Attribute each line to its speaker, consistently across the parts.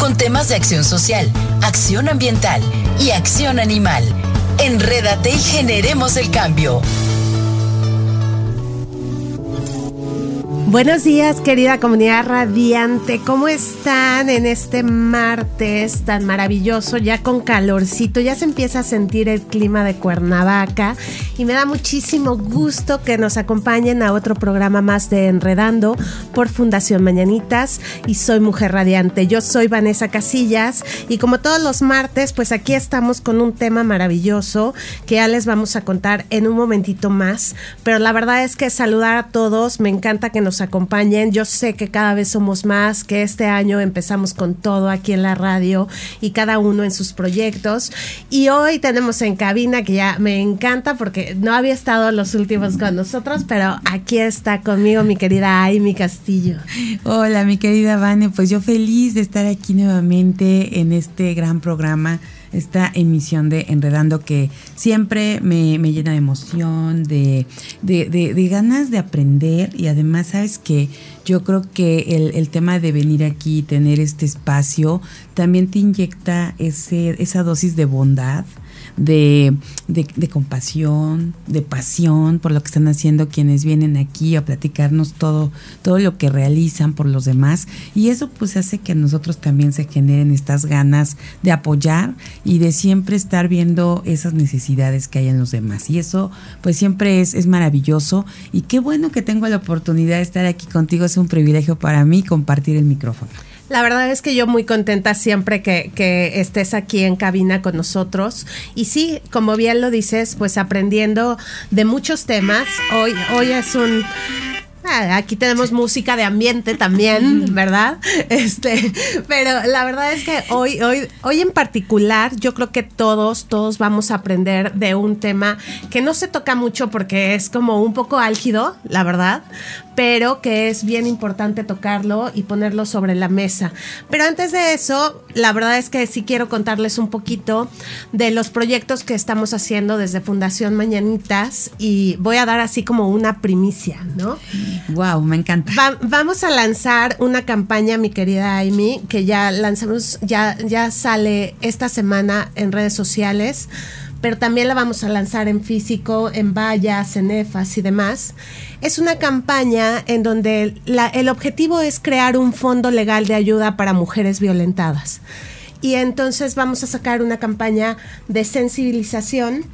Speaker 1: con temas de acción social, acción ambiental y acción animal. Enrédate y generemos el cambio.
Speaker 2: Buenos días, querida comunidad radiante. ¿Cómo están en este martes tan maravilloso, ya con calorcito? Ya se empieza a sentir el clima de Cuernavaca y me da muchísimo gusto que nos acompañen a otro programa más de Enredando por Fundación Mañanitas y soy Mujer Radiante. Yo soy Vanessa Casillas y como todos los martes, pues aquí estamos con un tema maravilloso que ya les vamos a contar en un momentito más. Pero la verdad es que saludar a todos, me encanta que nos acompañen. Yo sé que cada vez somos más, que este año empezamos con todo aquí en la radio y cada uno en sus proyectos. Y hoy tenemos en cabina que ya me encanta porque no había estado los últimos con nosotros, pero aquí está conmigo mi querida Amy Castillo.
Speaker 3: Hola, mi querida Vane, pues yo feliz de estar aquí nuevamente en este gran programa esta emisión de Enredando que siempre me, llena de emoción, de, de, ganas de aprender. Y además, sabes que yo creo que el, el, tema de venir aquí, tener este espacio, también te inyecta ese, esa dosis de bondad de, de, compasión, de pasión por lo que están haciendo quienes vienen aquí a platicarnos todo, todo lo que realizan por los demás. Y eso pues hace que a nosotros también se generen estas ganas de apoyar y de siempre estar viendo esas necesidades que hay en los demás. Y eso pues siempre es, es maravilloso. Y qué bueno que tengo la oportunidad de estar aquí contigo. Es un privilegio para mí compartir el micrófono.
Speaker 2: La verdad es que yo muy contenta siempre que, que, estés aquí en cabina con nosotros. Y sí, como bien lo dices, pues aprendiendo de muchos temas. Hoy, hoy es un Ah, aquí tenemos música de ambiente también, ¿verdad? Este, pero la verdad es que hoy, hoy, hoy en particular, yo creo que todos, todos vamos a aprender de un tema que no se toca mucho porque es como un poco álgido, la verdad, pero que es bien importante tocarlo y ponerlo sobre la mesa. Pero antes de eso, la verdad es que sí quiero contarles un poquito de los proyectos que estamos haciendo desde Fundación Mañanitas y voy a dar así como una primicia, ¿no?
Speaker 3: Wow, me encanta.
Speaker 2: vamos a lanzar una campaña, mi querida Amy, que ya lanzamos, ya, ya sale esta semana en redes sociales, pero también la vamos a lanzar en físico, en vallas, en EFAS y demás. Es una campaña en donde el objetivo es crear un fondo legal de ayuda para mujeres violentadas. Y entonces vamos a sacar una campaña de sensibilización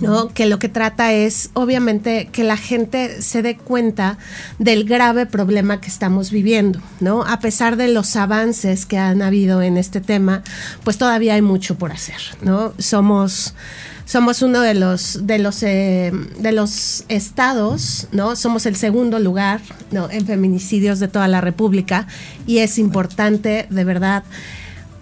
Speaker 2: ¿no? Que lo que trata es, obviamente, que la gente se dé cuenta del grave problema que estamos viviendo, ¿no? A pesar de los avances que han habido en este tema, pues todavía hay mucho por hacer, ¿no? Somos somos uno de los de los eh, de los estados, ¿no? Somos el segundo lugar, ¿no? En feminicidios de toda la República y es importante, de verdad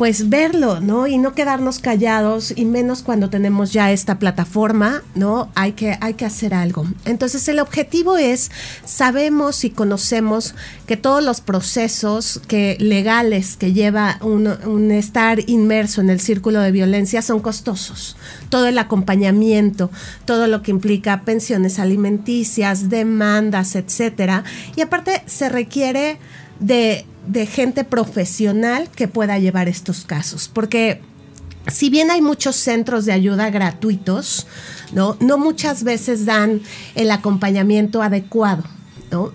Speaker 2: pues verlo, ¿no? Y no quedarnos callados y menos cuando tenemos ya esta plataforma, ¿no? Hay que, hay que hacer algo. Entonces el objetivo es, sabemos y conocemos que todos los procesos que, legales que lleva un, un estar inmerso en el círculo de violencia son costosos. Todo el acompañamiento, todo lo que implica pensiones alimenticias, demandas, etcétera. Y aparte se requiere de de gente profesional que pueda llevar estos casos, porque si bien hay muchos centros de ayuda gratuitos, ¿no? no muchas veces dan el acompañamiento adecuado.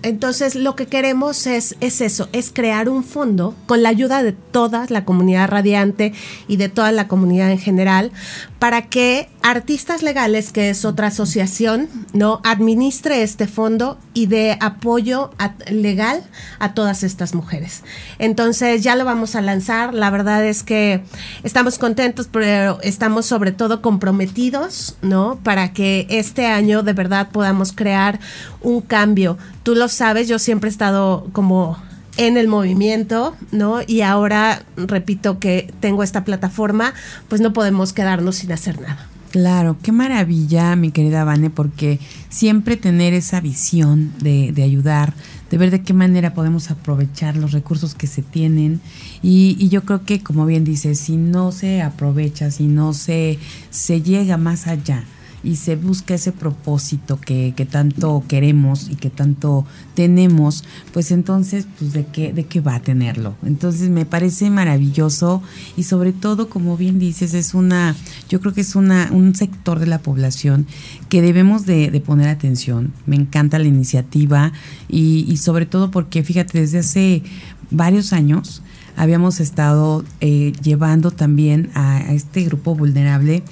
Speaker 2: Entonces lo que queremos es, es eso, es crear un fondo con la ayuda de toda la comunidad radiante y de toda la comunidad en general para que Artistas Legales, que es otra asociación, no administre este fondo y dé apoyo legal a todas estas mujeres. Entonces ya lo vamos a lanzar. La verdad es que estamos contentos, pero estamos sobre todo comprometidos, ¿no? Para que este año de verdad podamos crear un cambio. Tú lo sabes, yo siempre he estado como en el movimiento, ¿no? Y ahora, repito que tengo esta plataforma, pues no podemos quedarnos sin hacer nada.
Speaker 3: Claro, qué maravilla, mi querida Vane, porque siempre tener esa visión de, ayudar, de ver de qué manera podemos aprovechar los recursos que se tienen. Y, y, yo creo que, como bien dices, si no se aprovecha, si no se, se llega más allá y se busca ese propósito que, que, tanto queremos y que tanto tenemos, pues entonces, pues de qué, de qué va a tenerlo. Entonces me parece maravilloso y sobre todo, como bien dices, es una, yo creo que es una, un sector de la población que debemos de, poner atención. Me encanta la iniciativa y, y sobre todo porque, fíjate, desde hace varios años, habíamos estado eh, llevando también a, a, este grupo vulnerable,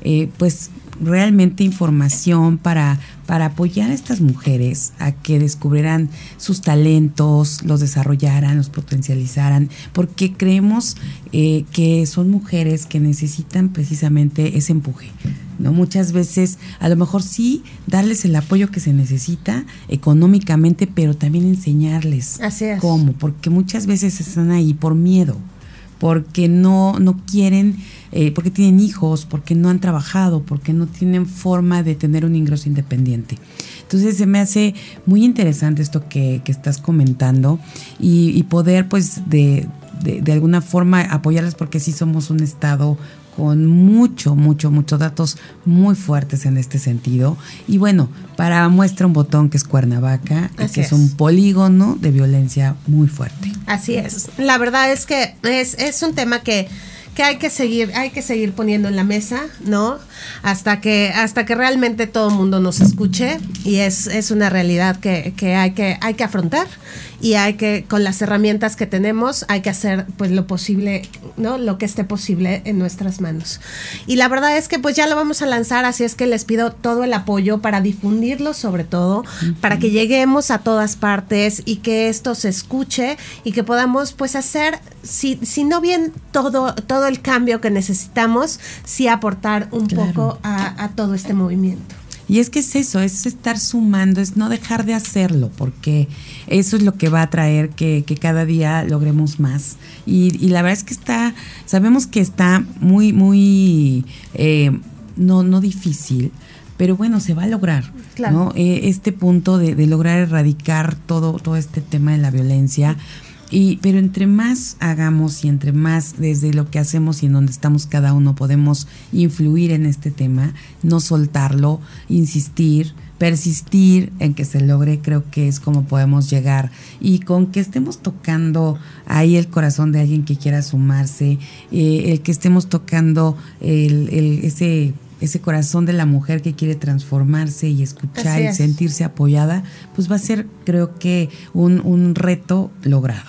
Speaker 3: eh, pues realmente información para, para apoyar a estas mujeres a que descubrieran sus talentos, los desarrollaran, los potencializaran, porque creemos eh, que son mujeres que necesitan precisamente ese empuje. ¿no? Muchas veces, a lo mejor sí, darles el apoyo que se necesita económicamente, pero también enseñarles cómo, porque muchas veces están ahí por miedo, porque no, no quieren eh, porque tienen hijos, porque no han trabajado, porque no tienen forma de tener un ingreso independiente. Entonces se me hace muy interesante esto que, que estás comentando y, poder pues de, de, de, alguna forma apoyarlas porque sí somos un estado con mucho, mucho, muchos datos muy fuertes en este sentido. Y bueno, para muestra un botón que es Cuernavaca, y que es. es. un polígono de violencia muy fuerte.
Speaker 2: Así es. La verdad es que es, es un tema que que hay que seguir, hay que seguir poniendo en la mesa, ¿no? Hasta que, hasta que realmente todo el mundo nos escuche y es, es una realidad que, que, hay que hay que afrontar y hay que, con las herramientas que tenemos, hay que hacer pues lo posible, ¿no? Lo que esté posible en nuestras manos. Y la verdad es que pues ya lo vamos a lanzar, así es que les pido todo el apoyo para difundirlo sobre todo, uh -huh. para que lleguemos a todas partes y que esto se escuche y que podamos pues hacer, si, si no bien todo, todo el cambio que necesitamos, sí aportar un claro. Poco a, a todo este movimiento.
Speaker 3: Y es que es eso, es estar sumando, es no dejar de hacerlo, porque eso es lo que va a traer que, que cada día logremos más. Y, y, la verdad es que está, sabemos que está muy, muy, eh, no, no difícil, pero bueno, se va a lograr, claro. ¿no? Eh, este punto de, de, lograr erradicar todo, todo este tema de la violencia. Y, pero entre más hagamos y entre más desde lo que hacemos y en donde estamos cada uno podemos influir en este tema, no soltarlo, insistir, persistir en que se logre, creo que es como podemos llegar. Y con que estemos tocando ahí el corazón de alguien que quiera sumarse, eh, el que estemos tocando el, el, ese ese corazón de la mujer que quiere transformarse y escuchar y sentirse apoyada, pues va a ser, creo que, un, un reto logrado.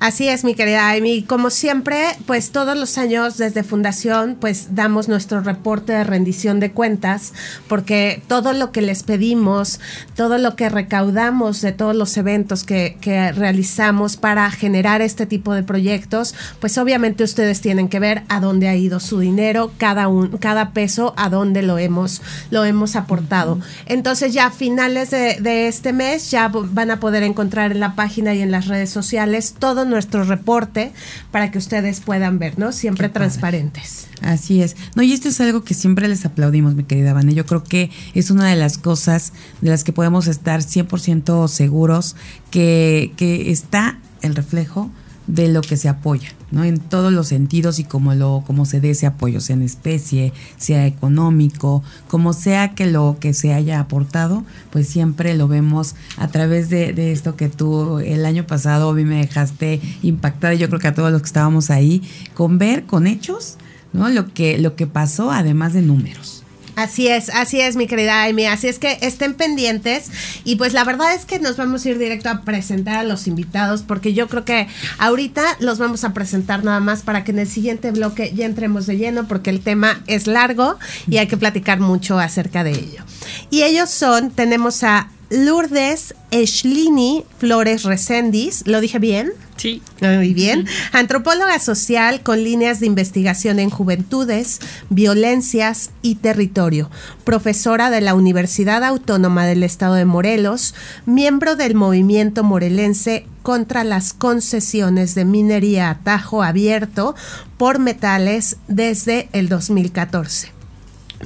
Speaker 2: Así es, mi querida Amy. Como siempre, pues todos los años desde Fundación, pues damos nuestro reporte de rendición de cuentas, porque todo lo que les pedimos, todo lo que recaudamos de todos los eventos que, realizamos para generar este tipo de proyectos, pues obviamente ustedes tienen que ver a dónde ha ido su dinero, cada, un, cada peso, a dónde lo hemos, lo hemos aportado. Entonces ya a finales de, de este mes ya van a poder encontrar en la página y en las redes sociales todo nuestro reporte para que ustedes puedan ver, ¿no? Siempre Qué transparentes.
Speaker 3: Padre. Así es. No, y esto es algo que siempre les aplaudimos, mi querida Vane. Yo creo que es una de las cosas de las que podemos estar 100% seguros que, que está el reflejo de lo que se apoya, ¿no? En todos los sentidos y como lo como se dé ese apoyo, sea en especie, sea económico, como sea que lo que se haya aportado, pues siempre lo vemos a través de, esto que tú el año pasado a me dejaste impactada, yo creo que a todos los que estábamos ahí, con ver con hechos, ¿no? Lo que lo que pasó además de números.
Speaker 2: Así es, así es, mi querida Amy. Así es que estén pendientes. Y pues la verdad es que nos vamos a ir directo a presentar a los invitados, porque yo creo que ahorita los vamos a presentar nada más para que en el siguiente bloque ya entremos de lleno, porque el tema es largo y hay que platicar mucho acerca de ello. Y ellos son, tenemos a Lourdes Eschlini Flores Recendis. ¿Lo dije bien?
Speaker 4: Sí.
Speaker 2: Muy bien. Antropóloga social con líneas de investigación en juventudes, violencias y territorio. Profesora de la Universidad Autónoma del Estado de Morelos. Miembro del movimiento morelense contra las concesiones de minería a tajo abierto por metales desde el 2014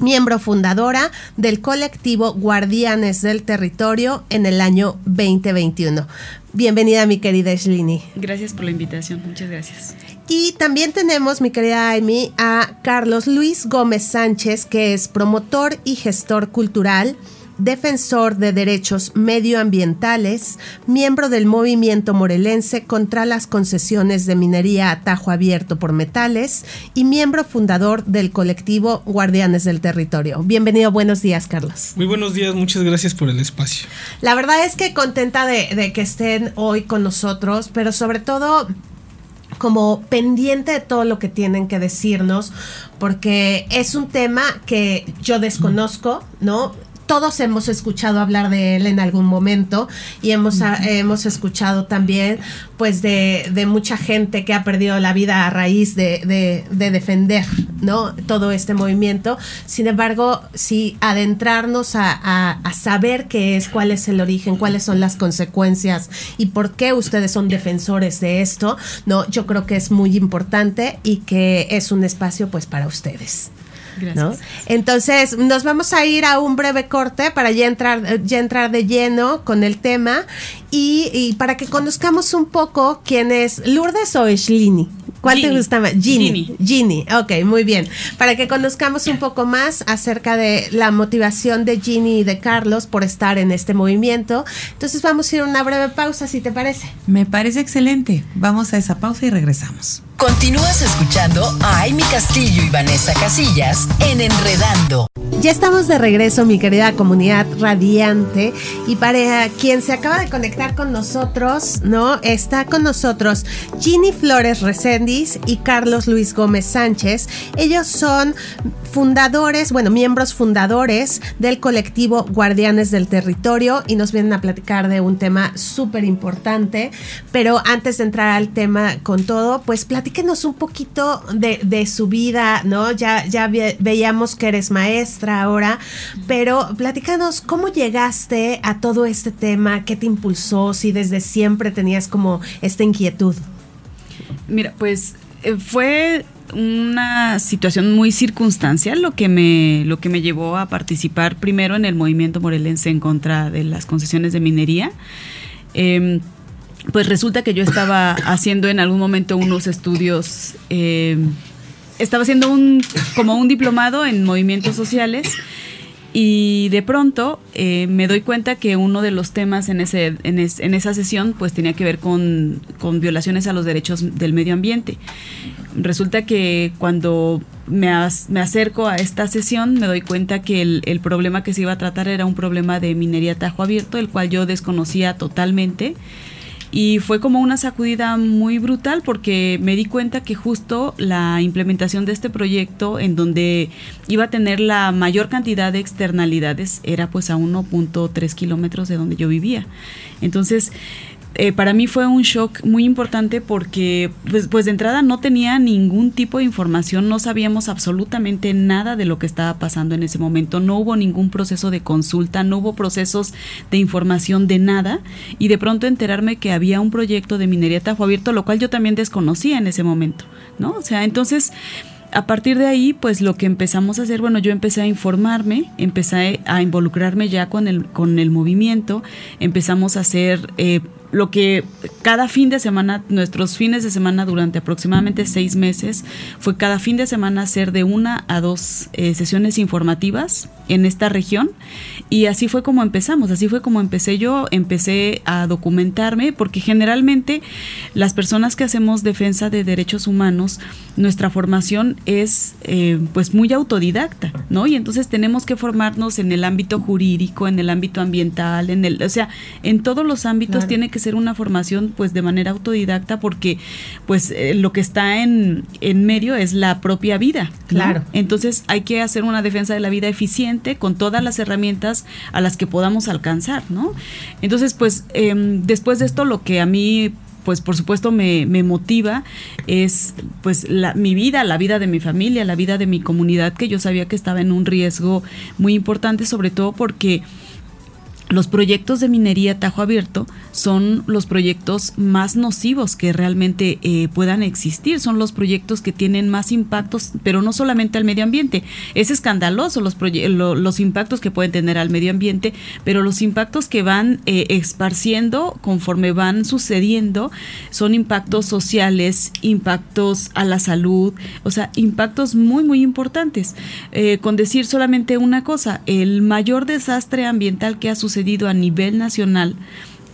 Speaker 2: miembro fundadora del colectivo Guardianes del Territorio en el año 2021. Bienvenida, mi querida Shlini.
Speaker 4: Gracias por la invitación, muchas gracias.
Speaker 2: Y también tenemos, mi querida Amy, a Carlos Luis Gómez Sánchez, que es promotor y gestor cultural defensor de derechos medioambientales, miembro del movimiento morelense contra las concesiones de minería a tajo abierto por metales y miembro fundador del colectivo Guardianes del Territorio. Bienvenido, buenos días, Carlos.
Speaker 5: Muy buenos días, muchas gracias por el espacio.
Speaker 2: La verdad es que contenta de, de que estén hoy con nosotros, pero sobre todo como pendiente de todo lo que tienen que decirnos, porque es un tema que yo desconozco, ¿no? Todos hemos escuchado hablar de él en algún momento y hemos, hemos escuchado también pues de, mucha gente que ha perdido la vida a raíz de, defender ¿no? todo este movimiento. Sin embargo, si adentrarnos a, saber qué es, cuál es el origen, cuáles son las consecuencias y por qué ustedes son defensores de esto, no, yo creo que es muy importante y que es un espacio pues para ustedes. Gracias. Entonces, nos vamos a ir a un breve corte para ya entrar, ya entrar de lleno con el tema y, para que conozcamos un poco quién es Lourdes o ¿Cuál te gusta más? Ginny. Ginny. Ok, muy bien. Para que conozcamos un poco más acerca de la motivación de Ginny y de Carlos por estar en este movimiento. Entonces vamos a ir a una breve pausa, si te parece.
Speaker 3: Me parece excelente. Vamos a esa pausa y regresamos.
Speaker 1: Continúas escuchando a Amy Castillo y Vanessa Casillas en Enredando.
Speaker 2: Ya estamos de regreso, mi querida comunidad radiante. Y para quien se acaba de conectar con nosotros, ¿no? Está con nosotros Ginny Flores Recendis y Carlos Luis Gómez Sánchez. Ellos son fundadores, bueno, miembros fundadores del colectivo Guardianes del Territorio y nos vienen a platicar de un tema súper importante. Pero antes de entrar al tema con todo, pues platíquenos un poquito de, de su vida, ¿no? Ya, ya veíamos que eres maestra ahora, pero platícanos cómo llegaste a todo este tema, qué te impulsó, si desde siempre tenías como esta inquietud.
Speaker 4: Mira, pues eh, fue una situación muy circunstancial lo que me lo que me llevó a participar primero en el movimiento morelense en contra de las concesiones de minería. Em, pues resulta que yo estaba haciendo en algún momento unos estudios em, estaba haciendo un como un diplomado en movimientos sociales y de pronto eh, me doy cuenta que uno de los temas en, ese, en, esa sesión pues tenía que ver con, violaciones a los derechos del medio ambiente. Resulta que cuando me, me acerco a esta sesión me doy cuenta que el, el, problema que se iba a tratar era un problema de minería tajo abierto, el cual yo desconocía totalmente y fue como una sacudida muy brutal porque me di cuenta que justo la implementación de este proyecto en donde iba a tener la mayor cantidad de externalidades era pues a 1.3 kilómetros de donde yo vivía. Entonces, eh, para mí fue un shock muy importante porque pues, pues, de entrada no tenía ningún tipo de información, no sabíamos absolutamente nada de lo que estaba pasando en ese momento, no hubo ningún proceso de consulta, no hubo procesos de información de nada y de pronto enterarme que había un proyecto de minería Tajo Abierto, lo cual yo también desconocía en ese momento, ¿no? O sea, entonces a partir de ahí, pues lo que empezamos a hacer, bueno, yo empecé a informarme, empecé a involucrarme ya con el, con el movimiento, empezamos a hacer eh, lo que cada fin de semana, nuestros fines de semana durante aproximadamente seis meses, fue cada fin de semana hacer de una a dos eh, sesiones informativas en esta región. Y así fue como empezamos, así fue como empecé yo, empecé a documentarme, porque generalmente las personas que hacemos defensa de derechos humanos, nuestra formación es eh, pues muy autodidacta, ¿no? Y entonces tenemos que formarnos en el ámbito jurídico, en el ámbito ambiental, en el, o sea, en todos los ámbitos tiene que ser una formación pues de manera autodidacta porque pues eh, lo que está en, en medio es la propia vida.
Speaker 2: Claro.
Speaker 4: Entonces hay que hacer una defensa de la vida eficiente con todas las herramientas a las que podamos alcanzar, ¿no? Entonces pues em, después de esto lo que a mí pues por supuesto me, me motiva es pues la, mi vida, la vida de mi familia, la vida de mi comunidad, que yo sabía que estaba en un riesgo muy importante, sobre todo porque los proyectos de minería Tajo Abierto son los proyectos más nocivos que realmente eh, puedan existir, son los proyectos que tienen más impactos, pero no solamente al medio ambiente. Es escandaloso los, los impactos que pueden tener al medio ambiente, pero los impactos que van eh, esparciendo conforme van sucediendo son impactos sociales, impactos a la salud, o sea, impactos muy, muy importantes. Eh, con decir solamente una cosa, el mayor desastre ambiental que ha sucedido a nivel nacional,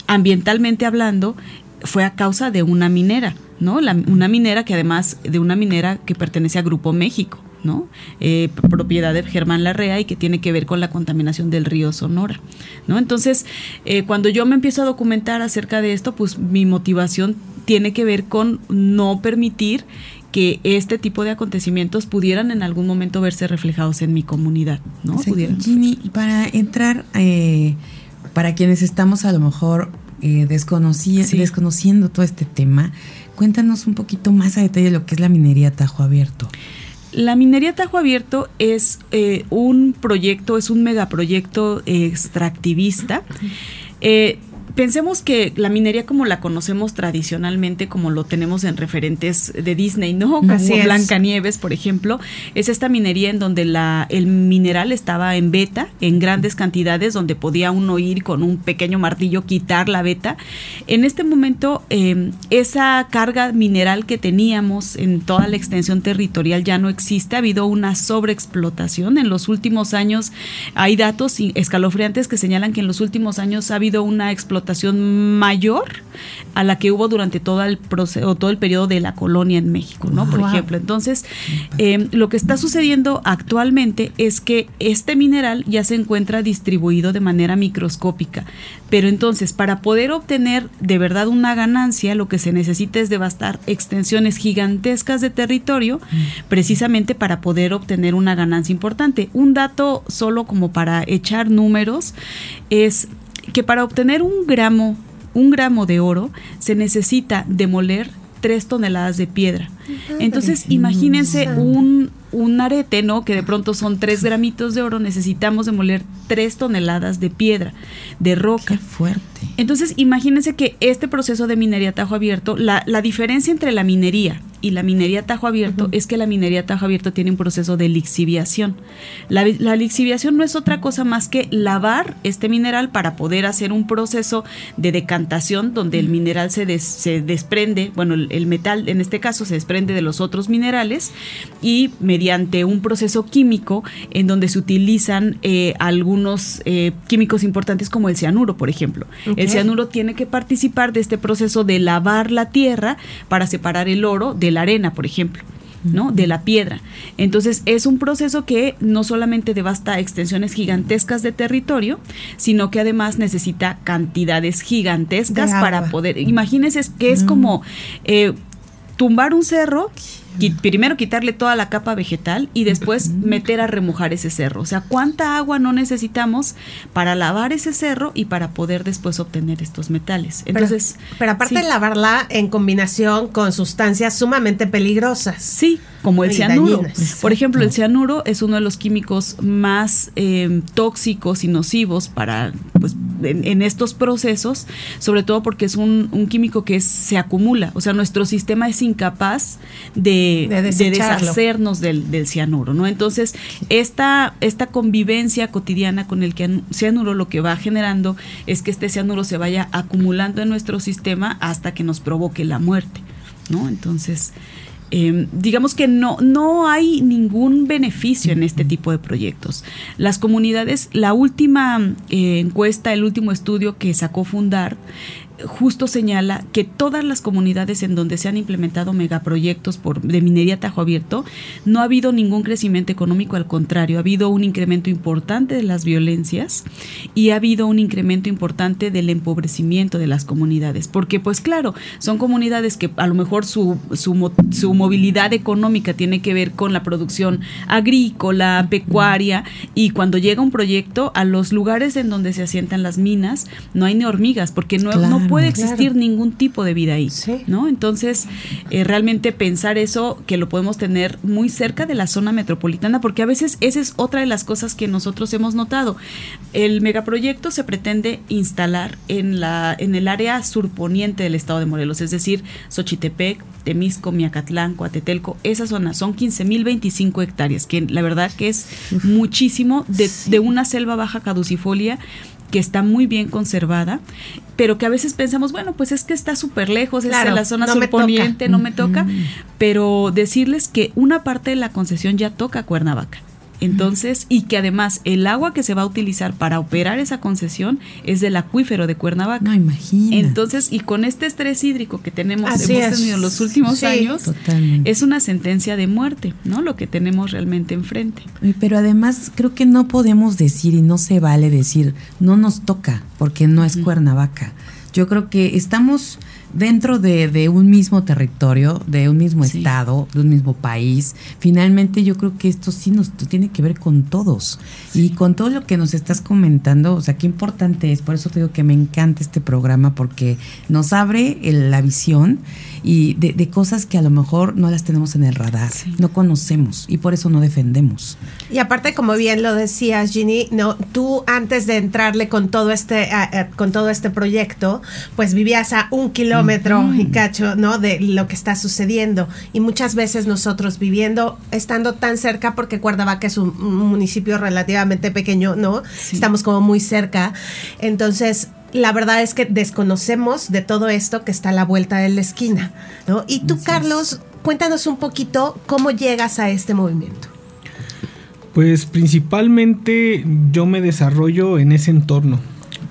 Speaker 4: ambientalmente hablando, fue a causa de una minera, ¿no? una minera que además de una minera que pertenece a Grupo México, ¿no? Eh, propiedad de Germán Larrea y que tiene que ver con la contaminación del río Sonora, ¿no? Entonces, eh, cuando yo me empiezo a documentar acerca de esto, pues mi motivación tiene que ver con no permitir que este tipo de acontecimientos pudieran en algún momento verse reflejados en mi comunidad, ¿no?
Speaker 3: Ginny, para entrar eh, para quienes estamos a lo mejor eh, desconociendo todo este tema, cuéntanos un poquito más a detalle lo que es la minería Tajo Abierto.
Speaker 4: La minería Tajo Abierto es eh, un proyecto, es un megaproyecto extractivista. Eh, pensemos que la minería como la conocemos tradicionalmente, como lo tenemos en referentes de Disney, ¿no? Como Blancanieves, por ejemplo, es esta minería en donde la, el mineral estaba en beta, en grandes cantidades, donde podía uno ir con un pequeño martillo quitar la beta. En este momento, em, esa carga mineral que teníamos en toda la extensión territorial ya no existe. Ha habido una sobreexplotación. En los últimos años hay datos escalofriantes que señalan que en los últimos años ha habido una explotación mayor a la que hubo durante todo el proceso, todo el periodo de la colonia en México, ¿no? Por ejemplo. Entonces, em, lo que está sucediendo actualmente es que este mineral ya se encuentra distribuido de manera microscópica. Pero entonces, para poder obtener de verdad una ganancia, lo que se necesita es devastar extensiones gigantescas de territorio, precisamente para poder obtener una ganancia importante. Un dato solo como para echar números es que para obtener un gramo, un gramo de oro se necesita demoler tres toneladas de piedra. Entonces, imagínense un, un, arete, ¿no? Que de pronto son tres gramitos de oro, necesitamos demoler tres toneladas de piedra, de roca.
Speaker 3: Qué fuerte.
Speaker 4: Entonces, imagínense que este proceso de minería tajo abierto, la, la diferencia entre la minería y la minería tajo abierto es que la minería tajo abierto tiene un proceso de lixiviación. La, lixiviación no es otra cosa más que lavar este mineral para poder hacer un proceso de decantación donde el mineral se, se desprende, bueno, el, metal en este caso se desprende de los otros minerales y mediante un proceso químico en donde se utilizan eh, algunos eh, químicos importantes como el cianuro, por ejemplo. El cianuro tiene que participar de este proceso de lavar la tierra para separar el oro de la arena, por ejemplo. ¿no? de la piedra. Entonces es un proceso que no solamente devasta extensiones gigantescas de territorio, sino que además necesita cantidades gigantescas para poder. Imagínense que es como eh, tumbar un cerro primero quitarle toda la capa vegetal y después meter a remojar ese cerro. O sea, ¿cuánta agua no necesitamos para lavar ese cerro y para poder después obtener estos metales?
Speaker 2: Entonces, pero, aparte de lavarla en combinación con sustancias sumamente peligrosas.
Speaker 4: Sí, como el cianuro. Por ejemplo, el cianuro es uno de los químicos más em, tóxicos y nocivos para, pues, en, estos procesos, sobre todo porque es un, químico que se acumula. O sea, nuestro sistema es incapaz de, deshacernos del, del, cianuro, ¿no? Entonces, esta, esta convivencia cotidiana con el cianuro lo que va generando es que este cianuro se vaya acumulando en nuestro sistema hasta que nos provoque la muerte, ¿no? Entonces, Em, digamos que no, no hay ningún beneficio en este tipo de proyectos. Las comunidades, la última eh, encuesta, el último estudio que sacó Fundar, justo señala que todas las comunidades en donde se han implementado megaproyectos por, de minería tajo abierto, no ha habido ningún crecimiento económico, al contrario, ha habido un incremento importante de las violencias y ha habido un incremento importante del empobrecimiento de las comunidades. Porque, pues claro, son comunidades que a lo mejor su, su, su movilidad económica tiene que ver con la producción agrícola, pecuaria, y cuando llega un proyecto, a los lugares en donde se asientan las minas, no hay ni hormigas, porque no, no puede existir ningún tipo de vida ahí, ¿no? Entonces, eh, realmente pensar eso, que lo podemos tener muy cerca de la zona metropolitana, porque a veces esa es otra de las cosas que nosotros hemos notado. El megaproyecto se pretende instalar en, la, en el área surponiente del estado de Morelos, es decir, Xochitepec, Temisco, Miacatlán, Coatetelco, esa zona. Son 15.025 hectáreas, que la verdad que es muchísimo de, de una selva baja caducifolia que está muy bien conservada, pero que a veces pensamos, bueno, pues es que está súper lejos, es en la zona no surponiente, no me toca, pero decirles que una parte de la concesión ya toca Cuernavaca. Entonces, y que además el agua que se va a utilizar para operar esa concesión es del acuífero de Cuernavaca.
Speaker 3: No, imagina.
Speaker 4: Entonces, y con este estrés hídrico que tenemos, hemos tenido en los últimos años, es una sentencia de muerte, ¿no? Lo que tenemos realmente enfrente.
Speaker 3: Pero además creo que no podemos decir y no se vale decir, no nos toca, porque no es Cuernavaca. Yo creo que estamos dentro de, un mismo territorio, de un mismo estado, de un mismo país. Finalmente yo creo que esto sí nos tiene que ver con todos. Y con todo lo que nos estás comentando, o sea, qué importante es. Por eso te digo que me encanta este programa porque nos abre la visión y de, cosas que a lo mejor no las tenemos en el radar, no conocemos y por eso no defendemos.
Speaker 2: Y aparte, como bien lo decías, Ginny, no, tú antes de entrarle con todo este, con todo este proyecto, pues vivías a un kilómetro y cacho, ¿no? De lo que está sucediendo. Y muchas veces nosotros viviendo, estando tan cerca, porque Cuernavaca es un, municipio relativamente pequeño, ¿no? Estamos como muy cerca. Entonces, la verdad es que desconocemos de todo esto que está a la vuelta de la esquina, ¿no? Y tú, Carlos, cuéntanos un poquito cómo llegas a este movimiento.
Speaker 5: Pues principalmente yo me desarrollo en ese entorno,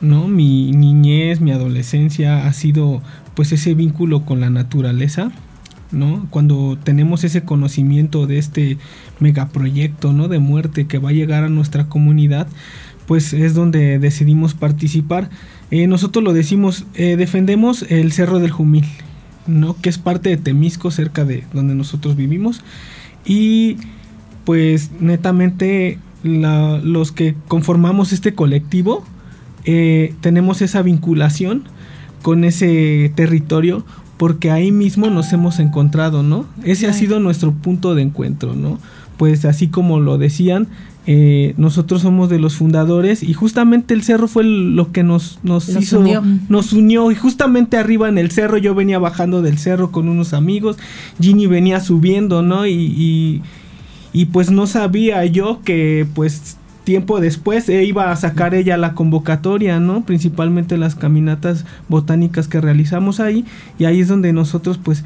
Speaker 5: ¿no? Mi niñez, mi adolescencia ha sido pues ese vínculo con la naturaleza, ¿no? Cuando tenemos ese conocimiento de este megaproyecto, ¿no? De muerte que va a llegar a nuestra comunidad, pues es donde decidimos participar eh, nosotros lo decimos, eh, defendemos el Cerro del Jumil, ¿no? que es parte de Temisco, cerca de donde nosotros vivimos. Y pues netamente los que conformamos este colectivo eh, tenemos esa vinculación con ese territorio porque ahí mismo nos hemos encontrado, ¿no? Ese ha sido nuestro punto de encuentro, ¿no? Pues así como lo decían, eh, nosotros somos de los fundadores y justamente el cerro fue lo que nos, nos, hizo, unió. nos unió y justamente arriba en el cerro yo venía bajando del cerro con unos amigos, Ginny venía subiendo, ¿no? Y, y, pues no sabía yo que pues tiempo después eh, iba a sacar ella la convocatoria, ¿no? Principalmente las caminatas botánicas que realizamos ahí y ahí es donde nosotros pues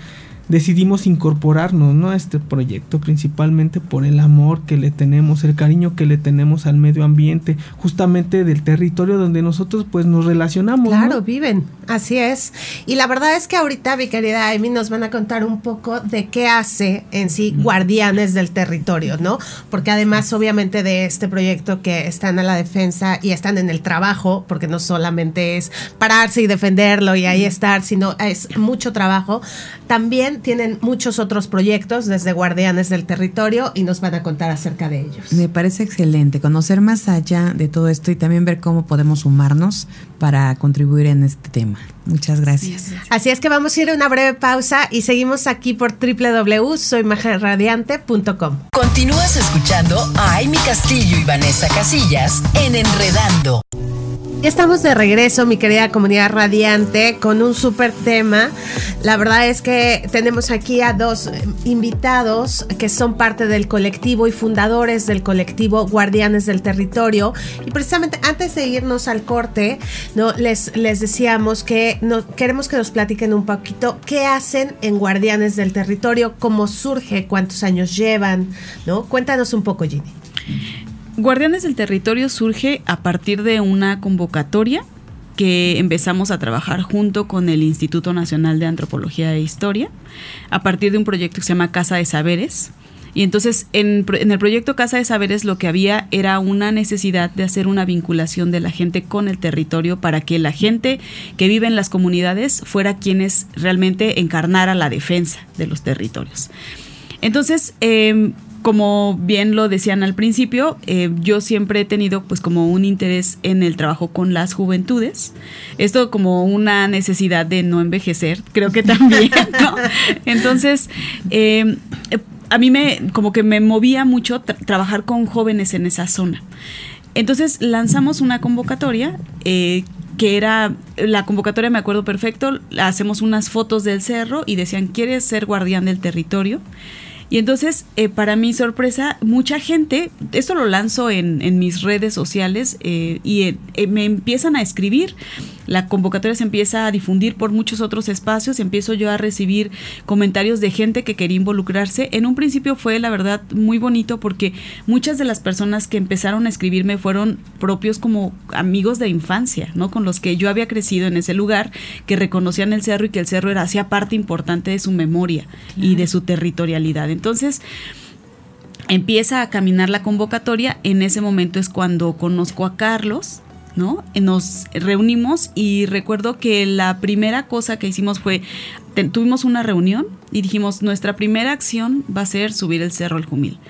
Speaker 5: decidimos incorporarnos ¿no? a este proyecto principalmente por el amor que le tenemos, el cariño que le tenemos al medio ambiente, justamente del territorio donde nosotros pues nos relacionamos.
Speaker 2: Claro, viven, así es. Y la verdad es que ahorita mi querida Amy nos van a contar un poco de qué hace en sí Guardianes del Territorio, ¿no? Porque además obviamente de este proyecto que están a la defensa y están en el trabajo, porque no solamente es pararse y defenderlo y ahí estar, sino es mucho trabajo, también tienen muchos otros proyectos desde Guardianes del Territorio y nos van a contar acerca de ellos.
Speaker 3: Me parece excelente conocer más allá de todo esto y también ver cómo podemos sumarnos para contribuir en este tema. Muchas gracias.
Speaker 2: Así es que vamos a ir a una breve pausa y seguimos aquí por www.soymagerradiante.com.
Speaker 1: Continúas escuchando a Amy Castillo y Vanessa Casillas en Enredando.
Speaker 2: Ya estamos de regreso, mi querida comunidad radiante, con un súper tema. La verdad es que tenemos aquí a dos eh, invitados que son parte del colectivo y fundadores del colectivo Guardianes del Territorio. Y precisamente antes de irnos al corte, ¿no? les, les decíamos que no, queremos que nos platiquen un poquito qué hacen en Guardianes del Territorio, cómo surge, cuántos años llevan. ¿no? Cuéntanos un poco, Ginny.
Speaker 4: Guardianes del Territorio surge a partir de una convocatoria que empezamos a trabajar junto con el Instituto Nacional de Antropología e Historia a partir de un proyecto que se llama Casa de Saberes. Y entonces en, el proyecto Casa de Saberes lo que había era una necesidad de hacer una vinculación de la gente con el territorio para que la gente que vive en las comunidades fuera quienes realmente encarnara la defensa de los territorios. Entonces, eh, como bien lo decían al principio, eh, yo siempre he tenido pues como un interés en el trabajo con las juventudes. Esto como una necesidad de no envejecer, creo que también, ¿no? Entonces, eh, a mí me como que me movía mucho trabajar con jóvenes en esa zona. Entonces lanzamos una convocatoria eh, que era la convocatoria, me acuerdo perfecto, hacemos unas fotos del cerro y decían, ¿quieres ser guardián del territorio? Y entonces, eh, para mi sorpresa, mucha gente, esto lo lanzo en, en mis redes sociales eh, y eh, me empiezan a escribir. La convocatoria se empieza a difundir por muchos otros espacios, empiezo yo a recibir comentarios de gente que quería involucrarse. En un principio fue, la verdad, muy bonito porque muchas de las personas que empezaron a escribirme fueron propios como amigos de infancia, ¿no? Con los que yo había crecido en ese lugar, que reconocían el cerro y que el cerro era hacía parte importante de su memoria y de su territorialidad. Entonces, empieza a caminar la convocatoria, en ese momento es cuando conozco a Carlos, ¿no? Nos reunimos y recuerdo que la primera cosa que hicimos fue, tuvimos una reunión y dijimos, nuestra primera acción va a ser subir el Cerro El Jumil.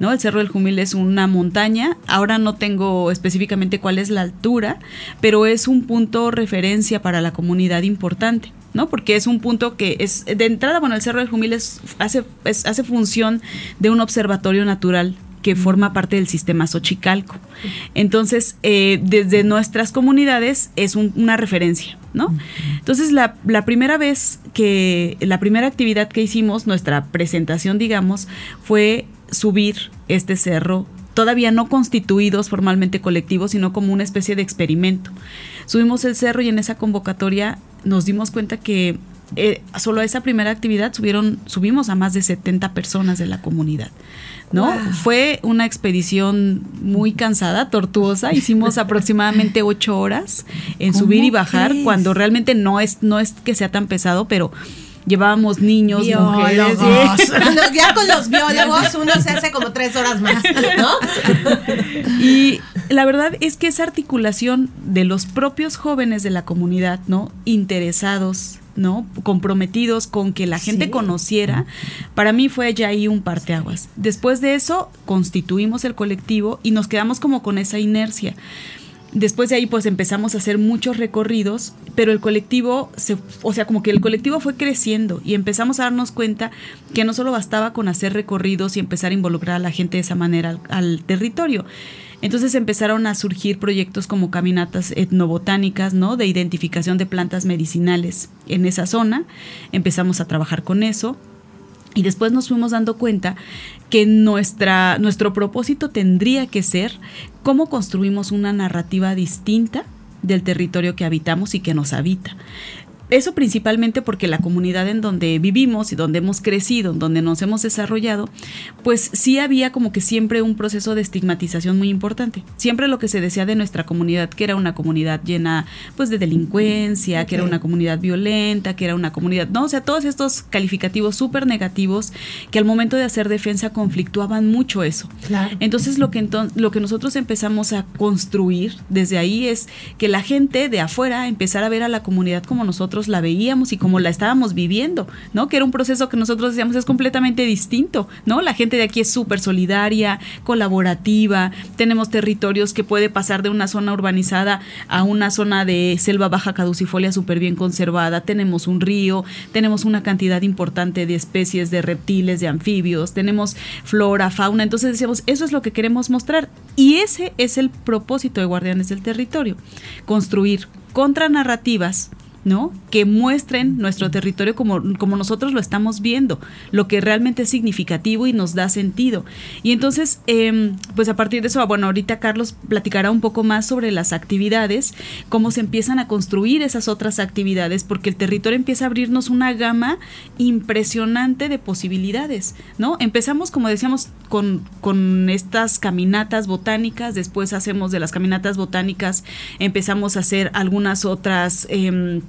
Speaker 4: ¿No? El Cerro del Jumil es una montaña, ahora no tengo específicamente cuál es la altura, pero es un punto referencia para la comunidad importante. ¿No? Porque es un punto que es, de entrada, bueno, el Cerro del Jumil hace, hace función de un observatorio natural que forma parte del sistema Xochicalco. Entonces, eh, desde nuestras comunidades es una referencia, ¿no? Entonces, la, la, primera vez que, la primera actividad que hicimos, nuestra presentación, digamos, fue subir este cerro, todavía no constituidos formalmente colectivos, sino como una especie de experimento. Subimos el cerro y en esa convocatoria nos dimos cuenta que eh, solo a esa primera actividad subieron, subimos a más de 70 personas de la comunidad. ¿no? Fue una expedición muy cansada, tortuosa. Hicimos aproximadamente ocho horas en subir y bajar, cuando realmente no es, no es que sea tan pesado, pero llevábamos niños, mujeres.
Speaker 2: ya con los biólogos uno se hace como tres horas más, ¿no?
Speaker 4: y la verdad es que esa articulación de los propios jóvenes de la comunidad, ¿no? Interesados, ¿no? Comprometidos con que la gente conociera, para mí fue ya ahí un parteaguas. Después de eso, constituimos el colectivo y nos quedamos como con esa inercia. Después de ahí pues empezamos a hacer muchos recorridos, pero el colectivo, se, o sea, como que el colectivo fue creciendo y empezamos a darnos cuenta que no solo bastaba con hacer recorridos y empezar a involucrar a la gente de esa manera al, al territorio. Entonces empezaron a surgir proyectos como caminatas etnobotánicas, ¿no? De identificación de plantas medicinales en esa zona. Empezamos a trabajar con eso. Y después nos fuimos dando cuenta que nuestra, nuestro propósito tendría que ser cómo construimos una narrativa distinta del territorio que habitamos y que nos habita. Eso principalmente porque la comunidad en donde vivimos y donde hemos crecido, en donde nos hemos desarrollado, pues sí había como que siempre un proceso de estigmatización muy importante. Siempre lo que se decía de nuestra comunidad, que era una comunidad llena pues de delincuencia, que era una comunidad violenta, que era una comunidad, no, o sea, todos estos calificativos súper negativos que al momento de hacer defensa conflictuaban mucho eso. Entonces lo que entonces, lo que nosotros empezamos a construir desde ahí es que la gente de afuera empezara a ver a la comunidad como nosotros la veíamos y como la estábamos viviendo, ¿no? Que era un proceso que nosotros decíamos es completamente distinto, ¿no? La gente de aquí es súper solidaria, colaborativa, tenemos territorios que puede pasar de una zona urbanizada a una zona de selva baja caducifolia súper bien conservada, tenemos un río, tenemos una cantidad importante de especies de reptiles, de anfibios, tenemos flora, fauna, entonces decíamos, eso es lo que queremos mostrar y ese es el propósito de Guardianes del Territorio, construir contranarrativas ¿no? Que muestren nuestro territorio como, como nosotros lo estamos viendo, lo que realmente es significativo y nos da sentido. Y entonces, em, pues a partir de eso, bueno, ahorita Carlos platicará un poco más sobre las actividades, cómo se empiezan a construir esas otras actividades, porque el territorio empieza a abrirnos una gama impresionante de posibilidades, ¿no? Empezamos, como decíamos, con, con estas caminatas botánicas, después hacemos de las caminatas botánicas, empezamos a hacer algunas otras... Eh,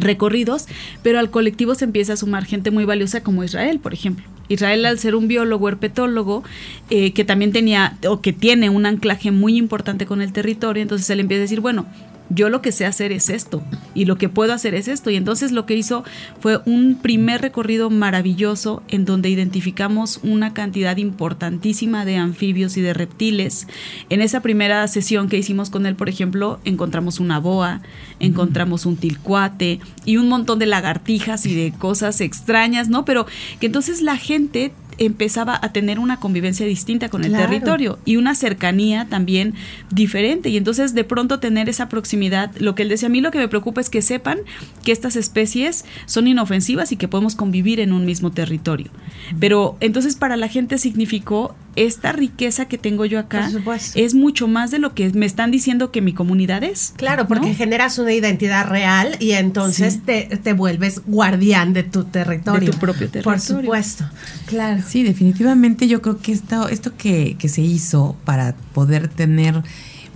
Speaker 4: recorridos, pero al colectivo se empieza a sumar gente muy valiosa como Israel, por ejemplo. Israel, al ser un biólogo herpetólogo, eh, que también tenía o que tiene un anclaje muy importante con el territorio, entonces él empieza a decir, bueno, yo lo que sé hacer es esto y lo que puedo hacer es esto. Y entonces lo que hizo fue un primer recorrido maravilloso en donde identificamos una cantidad importantísima de anfibios y de reptiles. En esa primera sesión que hicimos con él, por ejemplo, encontramos una boa, encontramos un tilcuate y un montón de lagartijas y de cosas extrañas, ¿no? Pero que entonces la gente empezaba a tener una convivencia distinta con el territorio y una cercanía también diferente. Y entonces de pronto tener esa proximidad, lo que él decía, a mí lo que me preocupa es que sepan que estas especies son inofensivas y que podemos convivir en un mismo territorio. Pero entonces para la gente significó esta riqueza que tengo yo acá es mucho más de lo que me están diciendo que mi comunidad es.
Speaker 2: Claro, porque generas una identidad real y entonces te, te, vuelves guardián de tu territorio.
Speaker 4: De tu propio territorio.
Speaker 2: Por supuesto, claro.
Speaker 3: Sí, definitivamente yo creo que esto, esto que, que se hizo para poder tener,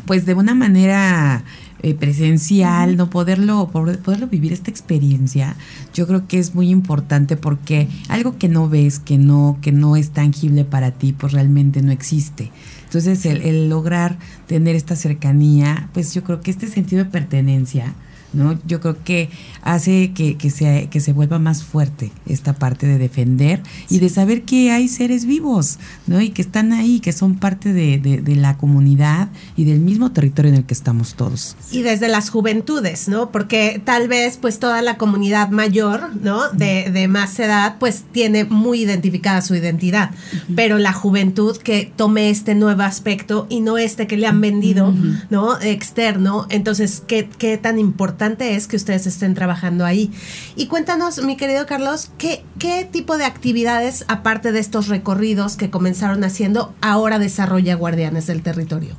Speaker 3: pues de una manera eh, presencial, no poderlo, poderlo vivir esta experiencia, yo creo que es muy importante porque algo que no ves, que no, que no es tangible para ti, pues realmente no existe. Entonces el, el lograr tener esta cercanía, pues yo creo que este sentido de pertenencia, ¿no? Yo creo que hace que, que, se, que se vuelva más fuerte esta parte de defender y de saber que hay seres vivos, ¿no? Y que están ahí, que son parte de, de, la comunidad y del mismo territorio en el que estamos todos.
Speaker 2: Y desde las juventudes, ¿no? Porque tal vez pues toda la comunidad mayor, ¿no? De, de más edad, pues tiene muy identificada su identidad, pero la juventud que tome este nuevo aspecto y no este que le han vendido, ¿no? Externo, entonces, ¿qué, qué tan importante es que ustedes estén trabajando ahí. Y cuéntanos, mi querido Carlos, ¿qué, qué tipo de actividades, aparte de estos recorridos que comenzaron haciendo, ahora desarrolla Guardianes del Territorio?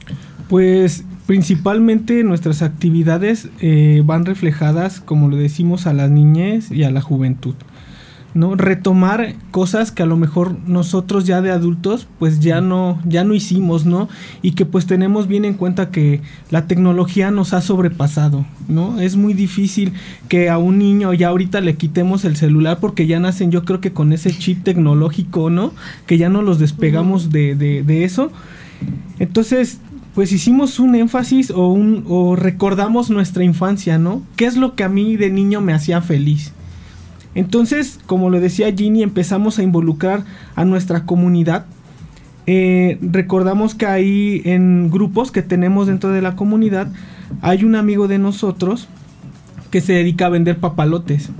Speaker 5: Pues principalmente nuestras actividades eh, van reflejadas, como lo decimos, a la niñez y a la juventud. ¿No? Retomar cosas que a lo mejor nosotros ya de adultos pues ya no, ya no hicimos, ¿no? Y que pues tenemos bien en cuenta que la tecnología nos ha sobrepasado, ¿no? Es muy difícil que a un niño ya ahorita le quitemos el celular porque ya nacen yo creo que con ese chip tecnológico, ¿no? Que ya no los despegamos de, de, de eso. Entonces, pues hicimos un énfasis o, un, o recordamos nuestra infancia, ¿no? ¿Qué es lo que a mí de niño me hacía feliz? Entonces, como lo decía Ginny, empezamos a involucrar a nuestra comunidad. Eh, recordamos que ahí en grupos que tenemos dentro de la comunidad hay un amigo de nosotros que se dedica a vender papalotes.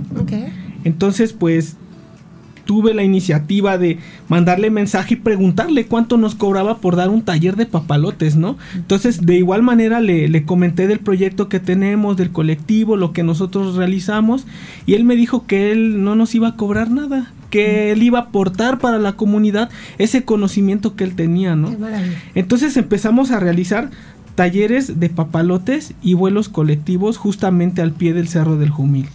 Speaker 5: Entonces, pues tuve la iniciativa de mandarle mensaje y preguntarle cuánto nos cobraba por dar un taller de papalotes, ¿no? Entonces, de igual manera le, le, comenté del proyecto que tenemos, del colectivo, lo que nosotros realizamos, y él me dijo que él no nos iba a cobrar nada, que él iba a aportar para la comunidad ese conocimiento que él tenía, ¿no? Entonces empezamos a realizar talleres de papalotes y vuelos colectivos justamente al pie del Cerro del Jumil.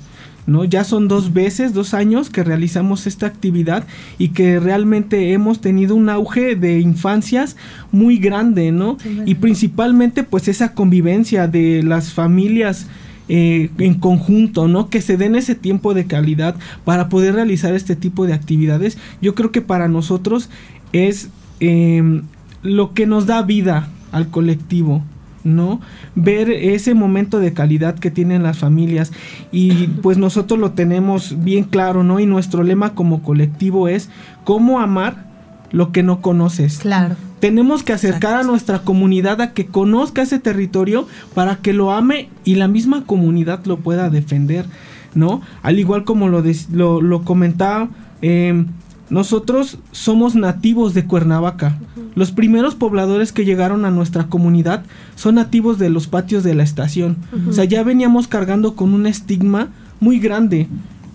Speaker 5: ¿No? Ya son dos veces, dos años que realizamos esta actividad y que realmente hemos tenido un auge de infancias muy grande, ¿no? Y principalmente pues esa convivencia de las familias eh, en conjunto, ¿no? Que se den ese tiempo de calidad para poder realizar este tipo de actividades. Yo creo que para nosotros es em, lo que nos da vida al colectivo, ¿no? Ver ese momento de calidad que tienen las familias y pues nosotros lo tenemos bien claro, ¿no? Y nuestro lema como colectivo es cómo amar lo que no conoces.
Speaker 2: Claro.
Speaker 5: Tenemos que acercar a nuestra comunidad a que conozca ese territorio para que lo ame y la misma comunidad lo pueda defender, ¿no? Al igual como lo, lo, comentaba, em, nosotros somos nativos de Cuernavaca. los primeros pobladores que llegaron a nuestra comunidad son nativos de los patios de la estación. O sea, ya veníamos cargando con un estigma muy grande.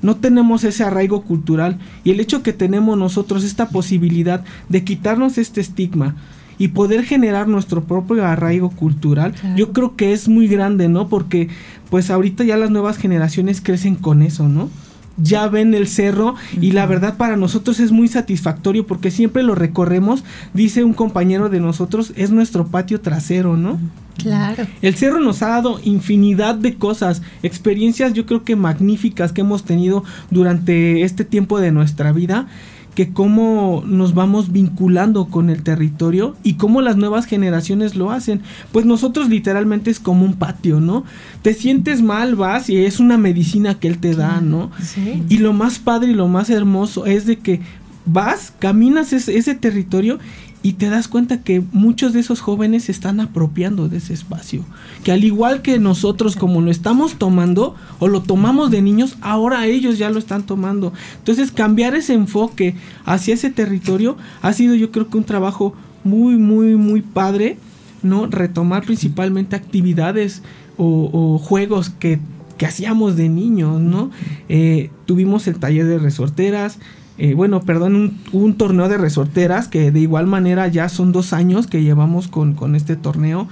Speaker 5: No tenemos ese arraigo cultural y el hecho que tenemos nosotros esta posibilidad de quitarnos este estigma, y poder generar nuestro propio arraigo cultural, yo creo que es muy grande, ¿no? Porque pues ahorita ya las nuevas generaciones crecen con eso, ¿no? Ya ven el cerro y la verdad para nosotros es muy satisfactorio porque siempre lo recorremos, dice un compañero de nosotros, es nuestro patio trasero, ¿no?
Speaker 2: Claro.
Speaker 5: El cerro nos ha dado infinidad de cosas, experiencias yo creo que magníficas que hemos tenido durante este tiempo de nuestra vida que cómo nos vamos vinculando con el territorio y cómo las nuevas generaciones lo hacen. Pues nosotros literalmente es como un patio, ¿no? Te sientes mal, vas y es una medicina que él te da, ¿no? Sí. Y lo más padre y lo más hermoso es de que vas, caminas ese, ese territorio y te das cuenta que muchos de esos jóvenes se están apropiando de ese espacio. Que al igual que nosotros como lo estamos tomando o lo tomamos de niños, ahora ellos ya lo están tomando. Entonces cambiar ese enfoque hacia ese territorio ha sido yo creo que un trabajo muy, muy, muy padre, ¿no? Retomar principalmente actividades o, juegos que, hacíamos de niños, ¿no? Eh, tuvimos el taller de resorteras, eh, bueno, perdón, un, torneo de resorteras que de igual manera ya son dos años que llevamos con, con este torneo,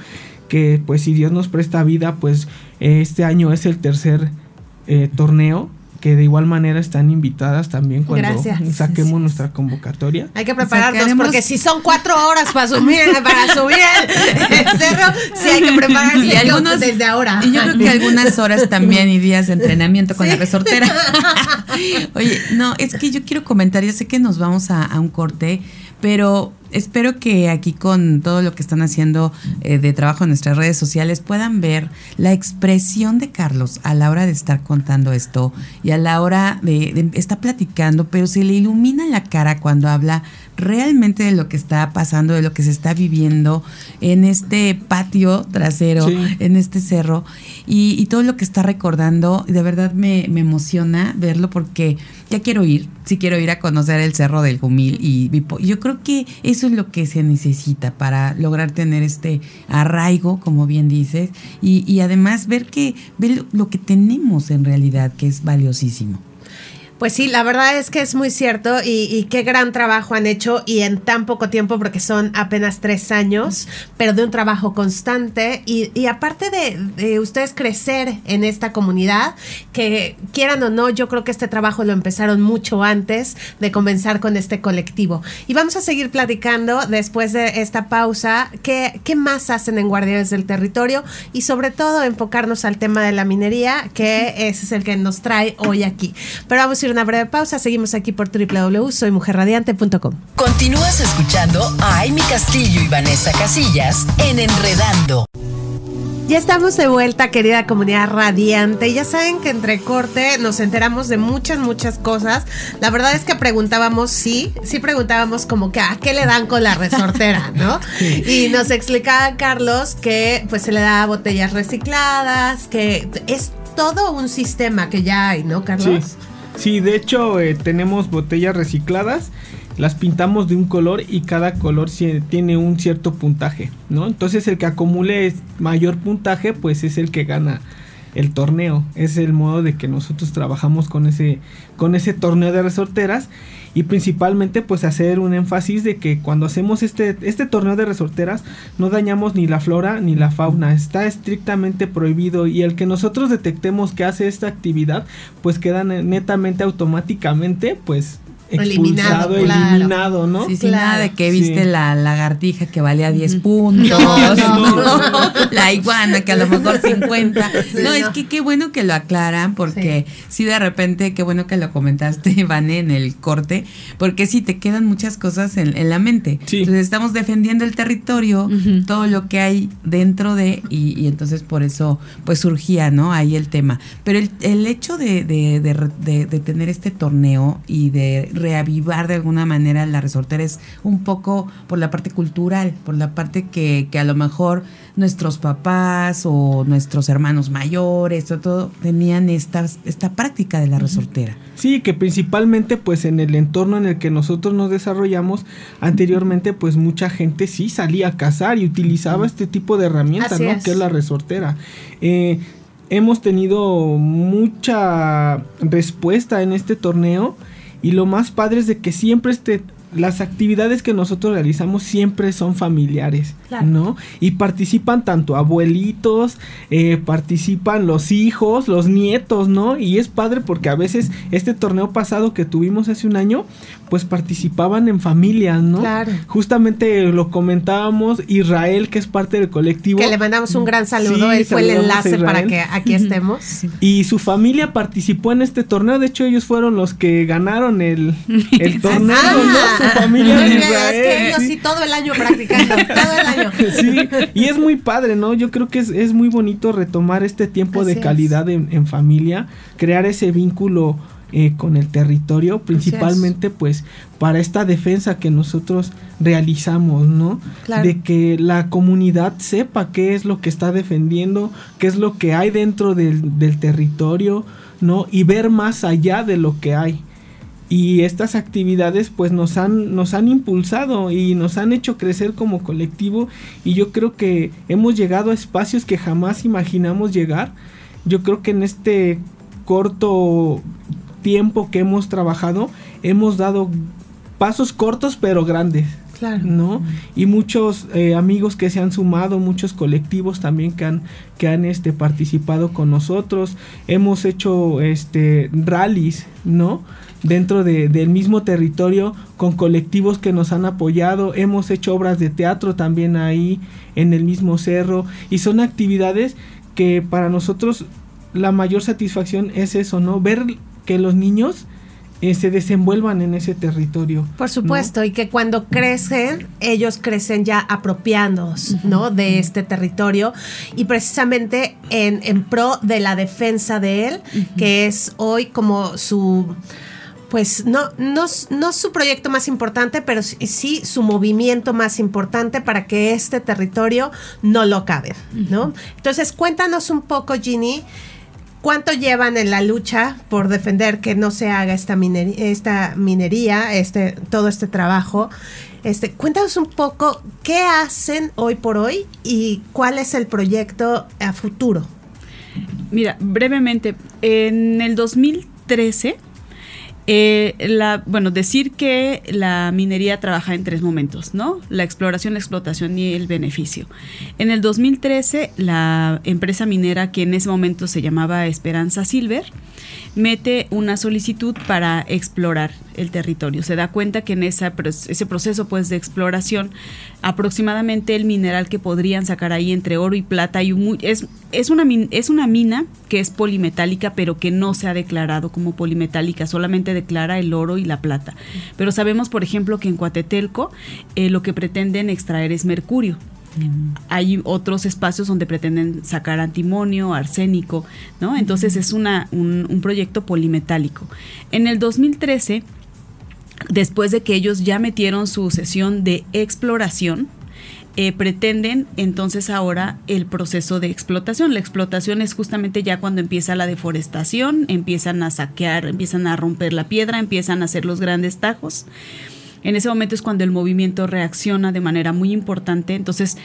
Speaker 5: que pues si Dios nos presta vida, pues este año es el tercer eh, torneo que de igual manera están invitadas también cuando saquemos nuestra convocatoria.
Speaker 2: Hay que prepararnos porque si son cuatro horas para subir, para subir el, cerro, sí hay que prepararse y algunos, desde ahora.
Speaker 3: Y yo creo que algunas horas también y días de entrenamiento con la resortera. Oye, no, es que yo quiero comentar, ya sé que nos vamos a, a un corte, pero espero que aquí con todo lo que están haciendo eh, de trabajo en nuestras redes sociales puedan ver la expresión de Carlos a la hora de estar contando esto y a la hora de, de estar platicando, pero se le ilumina la cara cuando habla realmente de lo que está pasando, de lo que se está viviendo en este patio trasero, en este cerro y, todo lo que está recordando. De verdad me, me emociona verlo porque ya quiero ir, sí quiero ir a conocer el Cerro del Jumil y, yo creo que eso es lo que se necesita para lograr tener este arraigo, como bien dices, y, y además ver que ver lo que tenemos en realidad, que es valiosísimo.
Speaker 2: Pues sí, la verdad es que es muy cierto y, qué gran trabajo han hecho y en tan poco tiempo porque son apenas tres años, pero de un trabajo constante y, aparte de, ustedes crecer en esta comunidad, que quieran o no, yo creo que este trabajo lo empezaron mucho antes de comenzar con este colectivo. Y vamos a seguir platicando después de esta pausa, qué, qué más hacen en Guardianes del Territorio y sobre todo enfocarnos al tema de la minería, que ese es el que nos trae hoy aquí. Pero vamos a ir una breve pausa. Seguimos aquí por www.soymujerradiante.com.
Speaker 1: Continúas escuchando a Amy Castillo y Vanessa Casillas en Enredando.
Speaker 2: Ya estamos de vuelta, querida comunidad radiante. Ya saben que entre corte nos enteramos de muchas, muchas cosas. La verdad es que preguntábamos, sí, sí preguntábamos como que a qué le dan con la resortera, ¿no? Y nos explicaba Carlos que pues se le da botellas recicladas, que es todo un sistema que ya hay, ¿no, Carlos?
Speaker 5: Sí. Sí, de hecho eh, tenemos botellas recicladas, las pintamos de un color y cada color tiene un cierto puntaje, ¿no? Entonces el que acumule mayor puntaje pues es el que gana el torneo. Es el modo de que nosotros trabajamos con ese, con ese torneo de resorteras y principalmente pues hacer un énfasis de que cuando hacemos este, este torneo de resorteras no dañamos ni la flora ni la fauna, está estrictamente prohibido y el que nosotros detectemos que hace esta actividad pues queda netamente automáticamente pues expulsado, eliminado, eliminado ¿no?
Speaker 3: Sí, sí, nada de que viste la lagartija que valía 10 puntos, la iguana que a lo mejor 50. no, es que qué bueno que lo aclaran, porque sí. de repente, qué bueno que lo comentaste, Vane, en el corte, porque sí te quedan muchas cosas en, la mente. Entonces estamos defendiendo el territorio, todo lo que hay dentro de, y, entonces por eso pues surgía, ¿no? Ahí el tema. Pero el, el hecho de, de, de, de tener este torneo y de reavivar de alguna manera la resortera es un poco por la parte cultural, por la parte que, que a lo mejor nuestros papás o nuestros hermanos mayores o todo tenían esta, esta práctica de la resortera.
Speaker 5: Sí, que principalmente pues en el entorno en el que nosotros nos desarrollamos anteriormente pues mucha gente sí salía a cazar y utilizaba este tipo de herramientas, ¿no? Que es la resortera. Eh, hemos tenido mucha respuesta en este torneo y lo más padre es de que siempre este las actividades que nosotros realizamos siempre son familiares, ¿no? Y participan tanto abuelitos, eh, participan los hijos, los nietos, ¿no? Y es padre porque a veces este torneo pasado que tuvimos hace un año, pues participaban en familias, ¿no? Claro. Justamente lo comentábamos, Israel, que es parte del colectivo.
Speaker 2: Que le mandamos un gran saludo, él fue el enlace para que aquí estemos.
Speaker 5: Y su familia participó en este torneo, de hecho ellos fueron los que ganaron el, el torneo, ¿no?
Speaker 2: familia Es que ellos sí. todo el año practicando, todo el año.
Speaker 5: Sí, y es muy padre, ¿no? Yo creo que es, es muy bonito retomar este tiempo de calidad en, familia, crear ese vínculo eh, con el territorio, principalmente pues para esta defensa que nosotros realizamos, ¿no? De que la comunidad sepa qué es lo que está defendiendo, qué es lo que hay dentro del, del territorio, ¿no? Y ver más allá de lo que hay y estas actividades pues nos han nos han impulsado y nos han hecho crecer como colectivo y yo creo que hemos llegado a espacios que jamás imaginamos llegar yo creo que en este corto tiempo que hemos trabajado hemos dado pasos cortos pero grandes Claro. ¿no? Y muchos eh, amigos que se han sumado, muchos colectivos también que han, que han este, participado con nosotros. Hemos hecho este, rallies, ¿no? Dentro de, del mismo territorio con colectivos que nos han apoyado. Hemos hecho obras de teatro también ahí en el mismo cerro y son actividades que para nosotros la mayor satisfacción es eso, ¿no? Ver que los niños eh, se desenvuelvan en ese territorio.
Speaker 2: Por supuesto, y que cuando crecen, ellos crecen ya apropiándonos, ¿no? De este territorio y precisamente en, en pro de la defensa de él, que es hoy como su pues no, no, no su proyecto más importante, pero sí, su movimiento más importante para que este territorio no lo cabe, ¿no? Entonces, cuéntanos un poco, Ginny, ¿cuánto llevan en la lucha por defender que no se haga esta minería, esta minería este, todo este trabajo? Este, cuéntanos un poco qué hacen hoy por hoy y cuál es el proyecto a futuro.
Speaker 4: Mira, brevemente, en el 2013 eh, la, bueno, decir que la minería trabaja en tres momentos, ¿no? La exploración, la explotación y el beneficio. En el 2013, la empresa minera que en ese momento se llamaba Esperanza Silver, mete una solicitud para explorar el territorio. Se da cuenta que en ese proceso pues, de exploración, aproximadamente el mineral que podrían sacar ahí entre oro y plata y es, es, una, es una mina que es polimetálica, pero que no se ha declarado como polimetálica, solamente declara el oro y la plata. Pero sabemos, por ejemplo, que en Coatetelco eh, lo que pretenden extraer es mercurio. Hay otros espacios donde pretenden sacar antimonio, arsénico, ¿no? Entonces es una, un, proyecto polimetálico. En el 2013, después de que ellos ya metieron su sesión de exploración, eh, pretenden entonces ahora el proceso de explotación. La explotación es justamente ya cuando empieza la deforestación, empiezan a saquear, empiezan a romper la piedra, empiezan a hacer los grandes tajos. En ese momento es cuando el movimiento reacciona de manera muy importante. Entonces,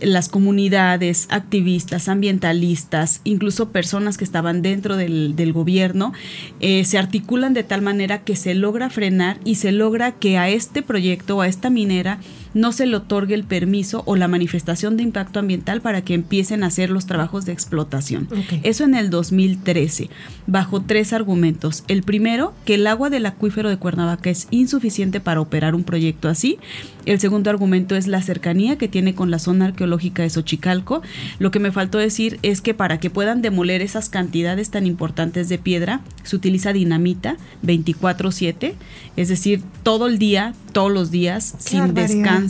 Speaker 4: las comunidades, activistas, ambientalistas, incluso personas que estaban dentro del, gobierno, eh, se articulan de tal manera que se logra frenar y se logra que a este proyecto, a esta minera, no se le otorgue el permiso o la manifestación de impacto ambiental para que empiecen a hacer los trabajos de explotación. Eso en el 2013, bajo tres argumentos. El primero, que el agua del acuífero de Cuernavaca es insuficiente para operar un proyecto así. El segundo argumento es la cercanía que tiene con la zona arqueológica de Xochicalco. Lo que me faltó decir es que para que puedan demoler esas cantidades tan importantes de piedra, se utiliza dinamita 24/7, es decir, todo el día, todos los días, sin descanso.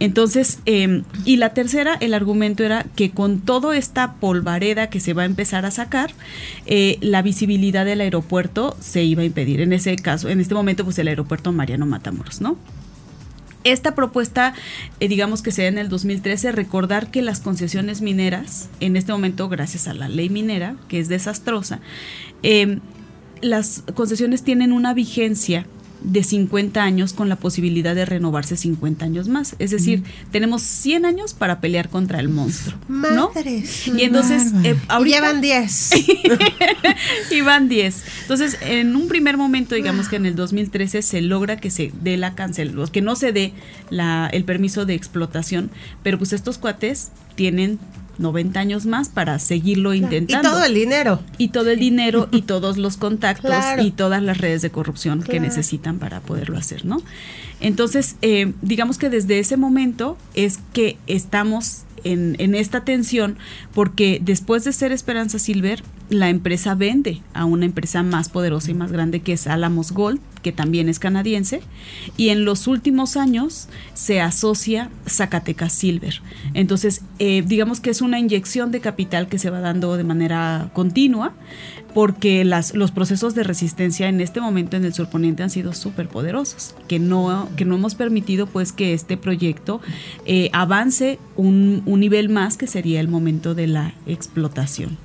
Speaker 4: Entonces, em, y la tercera, el argumento era que con toda esta polvareda que se va a empezar a sacar, eh, la visibilidad del aeropuerto se iba a impedir. En ese caso, en este momento, pues el aeropuerto Mariano Matamoros, ¿no? Esta propuesta, eh, digamos que se da en el 2013, recordar que las concesiones mineras, en este momento, gracias a la ley minera, que es desastrosa, em, las concesiones tienen una vigencia de 50 años con la posibilidad de renovarse 50 años más. Es decir, tenemos 100 años para pelear contra el monstruo. ¿no? Y entonces, eh,
Speaker 2: ahorita, llevan 10.
Speaker 4: y van 10. Entonces, en un primer momento, digamos que en el 2013 se logra que se dé la cancel, que no se dé la, el permiso de explotación, pero pues estos cuates tienen 90 años más para seguirlo intentando.
Speaker 2: Y todo el dinero.
Speaker 4: Y todo el dinero y todos los contactos y todas las redes de corrupción que necesitan para poderlo hacer, ¿no? Entonces, eh, digamos que desde ese momento es que estamos en, en, esta tensión porque después de ser Esperanza Silver, la empresa vende a una empresa más poderosa y más grande que es Alamos Gold, que también es canadiense, y en los últimos años se asocia Zacatecas Silver. Entonces, eh, digamos que es una inyección de capital que se va dando de manera continua, porque las, los procesos de resistencia en este momento en el surponiente han sido súper poderosos, que no, que no hemos permitido pues que este proyecto eh, avance un, un nivel más que sería el momento de la explotación.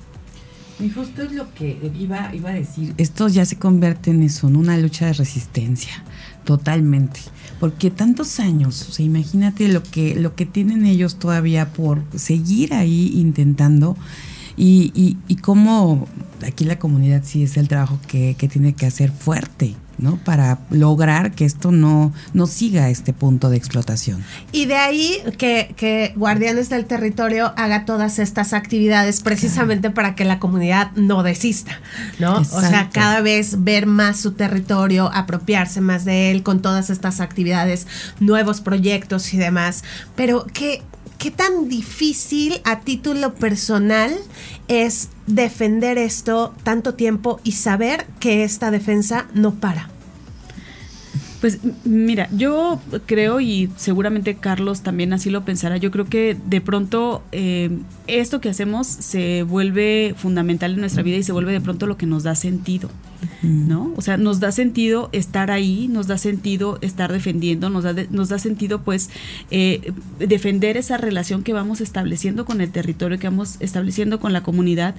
Speaker 3: Y justo es lo que iba, iba a decir. Esto ya se convierte en eso, en una lucha de resistencia, totalmente. Porque tantos años, o sea, imagínate lo que, lo que tienen ellos todavía por seguir ahí intentando. Y, y, y cómo aquí la comunidad sí es el trabajo que, que tiene que hacer fuerte. ¿No? Para lograr que esto no, no siga este punto de explotación.
Speaker 2: Y de ahí que, que Guardianes del Territorio haga todas estas actividades precisamente para que la comunidad no desista, ¿no? O sea, cada vez ver más su territorio, apropiarse más de él con todas estas actividades, nuevos proyectos y demás. Pero ¿qué, qué tan difícil a título personal es defender esto tanto tiempo y saber que esta defensa no para.
Speaker 4: Pues mira, yo creo y seguramente Carlos también así lo pensará, yo creo que de pronto eh, esto que hacemos se vuelve fundamental en nuestra vida y se vuelve de pronto lo que nos da sentido. ¿No? O sea, nos da sentido estar ahí, nos da sentido estar defendiendo, nos da, nos da sentido pues eh, defender esa relación que vamos estableciendo con el territorio, que vamos estableciendo con la comunidad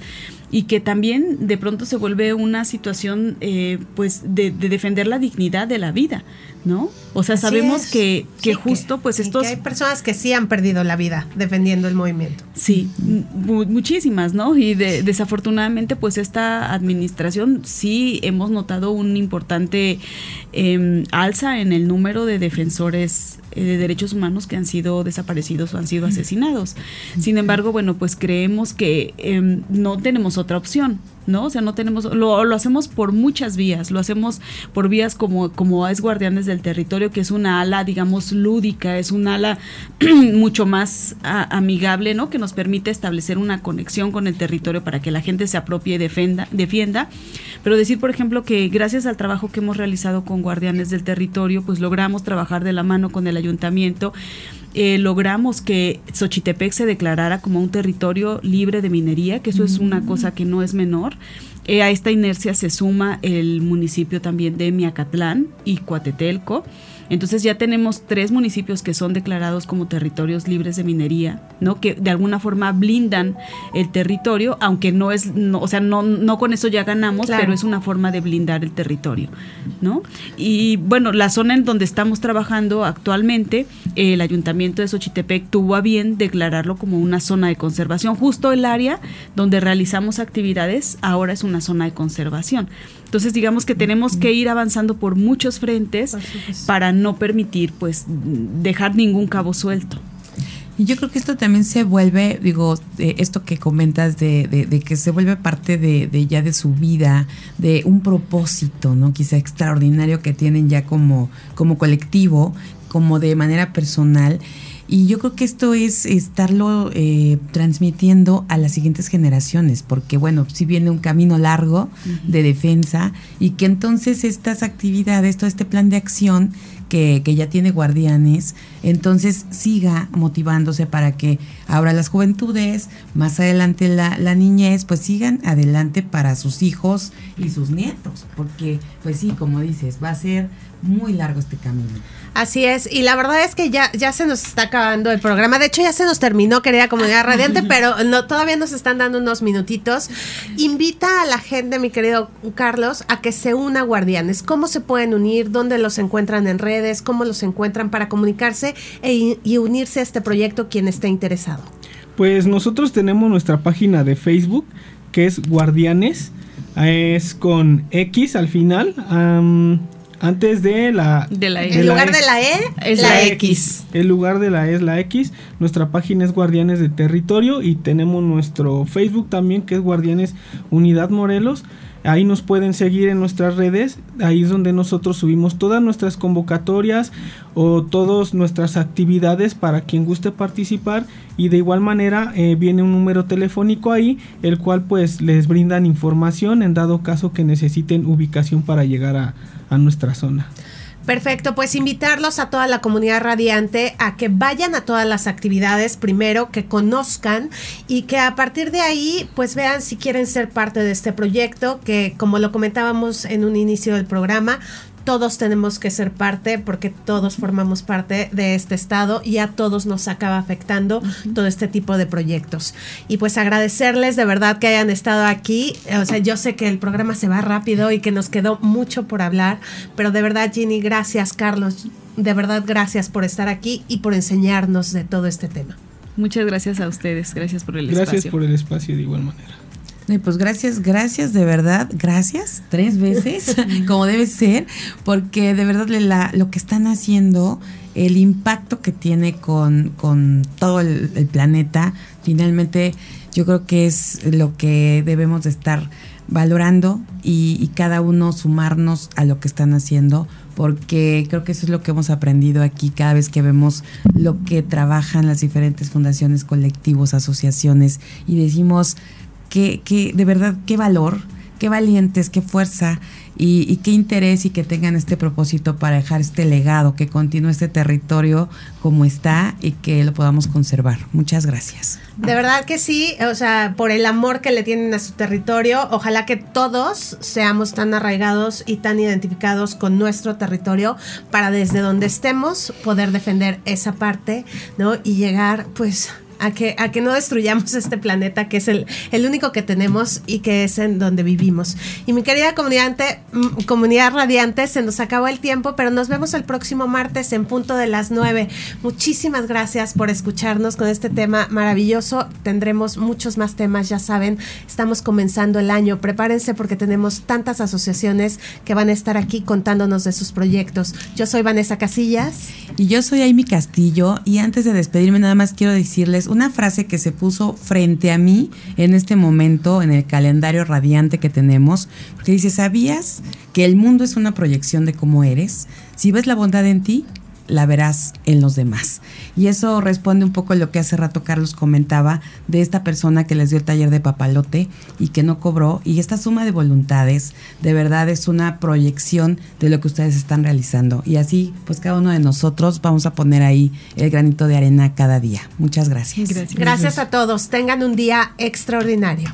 Speaker 4: y que también de pronto se vuelve una situación eh, pues de, defender la dignidad de la vida, ¿no? O sea, sabemos que, que justo pues estos...
Speaker 2: hay personas que sí han perdido la vida defendiendo el movimiento.
Speaker 4: Sí, muchísimas, ¿no? Y desafortunadamente pues esta administración sí hemos notado un importante em, alza en el número de defensores eh, de derechos humanos que han sido desaparecidos o han sido asesinados. Sin embargo, bueno, pues creemos que em, no tenemos otra opción. ¿No? O sea, no tenemos, lo, lo, hacemos por muchas vías, lo hacemos por vías como, como es Guardianes del Territorio, que es una ala, digamos, lúdica, es una ala mucho más amigable, ¿no? Que nos permite establecer una conexión con el territorio para que la gente se apropie y defenda, defienda. Pero decir, por ejemplo, que gracias al trabajo que hemos realizado con Guardianes del Territorio, pues logramos trabajar de la mano con el ayuntamiento eh, logramos que Xochitepec se declarara como un territorio libre de minería, que eso es una cosa que no es menor. Eh, a esta inercia se suma el municipio también de Miacatlán y Coatetelco. Entonces ya tenemos tres municipios que son declarados como territorios libres de minería, ¿no? Que de alguna forma blindan el territorio, aunque no es, o sea, no, no con eso ya ganamos, pero es una forma de blindar el territorio, ¿no? Y bueno, la zona en donde estamos trabajando actualmente, el ayuntamiento de Xochitepec tuvo a bien declararlo como una zona de conservación. Justo el área donde realizamos actividades ahora es una zona de conservación. Entonces, digamos que tenemos que ir avanzando por muchos frentes para no permitir, pues, dejar ningún cabo suelto.
Speaker 3: Y yo creo que esto también se vuelve, digo, esto que comentas de, de, que se vuelve parte de, de, ya de su vida, de un propósito, ¿no? Quizá extraordinario que tienen ya como, como colectivo, como de manera personal. Y yo creo que esto es estarlo eh, transmitiendo a las siguientes generaciones, porque bueno, si viene un camino largo de defensa y que entonces estas actividades, todo este plan de acción que, que ya tiene guardianes, entonces siga motivándose para que ahora las juventudes, más adelante la, la niñez, pues sigan adelante para sus hijos y sus nietos, porque pues sí, como dices, va a ser muy largo este camino.
Speaker 2: Así es, y la verdad es que ya, ya se nos está acabando el programa. De hecho, ya se nos terminó, querida comunidad radiante, pero no, todavía nos están dando unos minutitos. Invita a la gente, mi querido Carlos, a que se una a Guardianes. ¿Cómo se pueden unir? ¿Dónde los encuentran en redes? ¿Cómo los encuentran para comunicarse e, y unirse a este proyecto quien esté interesado?
Speaker 5: Pues nosotros tenemos nuestra página de Facebook, que es Guardianes. Es con X al final. Antes de la...
Speaker 4: De la
Speaker 2: En lugar de la E,
Speaker 4: es la X.
Speaker 5: El lugar de la E es la X. Nuestra página es Guardianes de Territorio y tenemos nuestro Facebook también que es Guardianes Unidad Morelos. Ahí nos pueden seguir en nuestras redes, ahí es donde nosotros subimos todas nuestras convocatorias o todas nuestras actividades para quien guste participar y de igual manera eh, viene un número telefónico ahí, el cual pues les brindan información en dado caso que necesiten ubicación para llegar a, a nuestra zona.
Speaker 2: Perfecto, pues invitarlos a toda la comunidad radiante a que vayan a todas las actividades primero, que conozcan y que a partir de ahí pues vean si quieren ser parte de este proyecto que como lo comentábamos en un inicio del programa, todos tenemos que ser parte porque todos formamos parte de este estado y a todos nos acaba afectando todo este tipo de proyectos. Y pues agradecerles de verdad que hayan estado aquí. O sea, yo sé que el programa se va rápido y que nos quedó mucho por hablar, pero de verdad Ginny, gracias Carlos, de verdad gracias por estar aquí y por enseñarnos de todo este tema.
Speaker 4: Muchas gracias a ustedes, gracias por el
Speaker 5: Gracias
Speaker 4: espacio.
Speaker 5: por el espacio de igual manera.
Speaker 3: Y pues gracias, gracias de verdad, gracias tres veces, como debe ser, porque de verdad la- lo que están haciendo, el impacto que tiene con, con todo el, el planeta, finalmente yo creo que es lo que debemos de estar valorando y, y cada uno sumarnos a lo que están haciendo, porque creo que eso es lo que hemos aprendido aquí cada vez que vemos lo que trabajan las diferentes fundaciones, colectivos, asociaciones y decimos qué, qué- de verdad, qué valor, qué valientes, qué fuerza y, y qué interés y que tengan este propósito para dejar este legado, que continúe este territorio como está y que lo podamos conservar. Muchas gracias.
Speaker 2: De verdad que sí, o sea, por el amor que le tienen a su territorio, ojalá que todos seamos tan arraigados y tan identificados con nuestro territorio para desde donde estemos poder defender esa parte, ¿no? Y llegar, pues, a que, a que no destruyamos este planeta que es el, el único que tenemos y que es en donde vivimos. Y mi querida comunidad, mm, comunidad radiante, se nos acabó el tiempo, pero nos vemos el próximo martes en punto de las 9. Muchísimas gracias por escucharnos con este tema maravilloso. Tendremos muchos más temas, ya saben, estamos comenzando el año. Prepárense porque tenemos tantas asociaciones que van a estar aquí contándonos de sus proyectos. Yo soy Vanessa Casillas.
Speaker 3: Y yo soy Amy Castillo y antes de despedirme nada más quiero decirles una frase que se puso frente a mí en este momento en el calendario radiante que tenemos, porque dice, ¿sabías que el mundo es una proyección de cómo eres? Si ves la bondad en ti, la verás en los demás. Y eso responde un poco a lo que hace rato Carlos comentaba de esta persona que les dio el taller de papalote y que no cobró. Y esta suma de voluntades de verdad es una proyección de lo que ustedes están realizando. Y así, pues cada uno de nosotros vamos a poner ahí el granito de arena cada día. Muchas gracias.
Speaker 4: Gracias.
Speaker 2: Gracias a todos. Tengan un día extraordinario.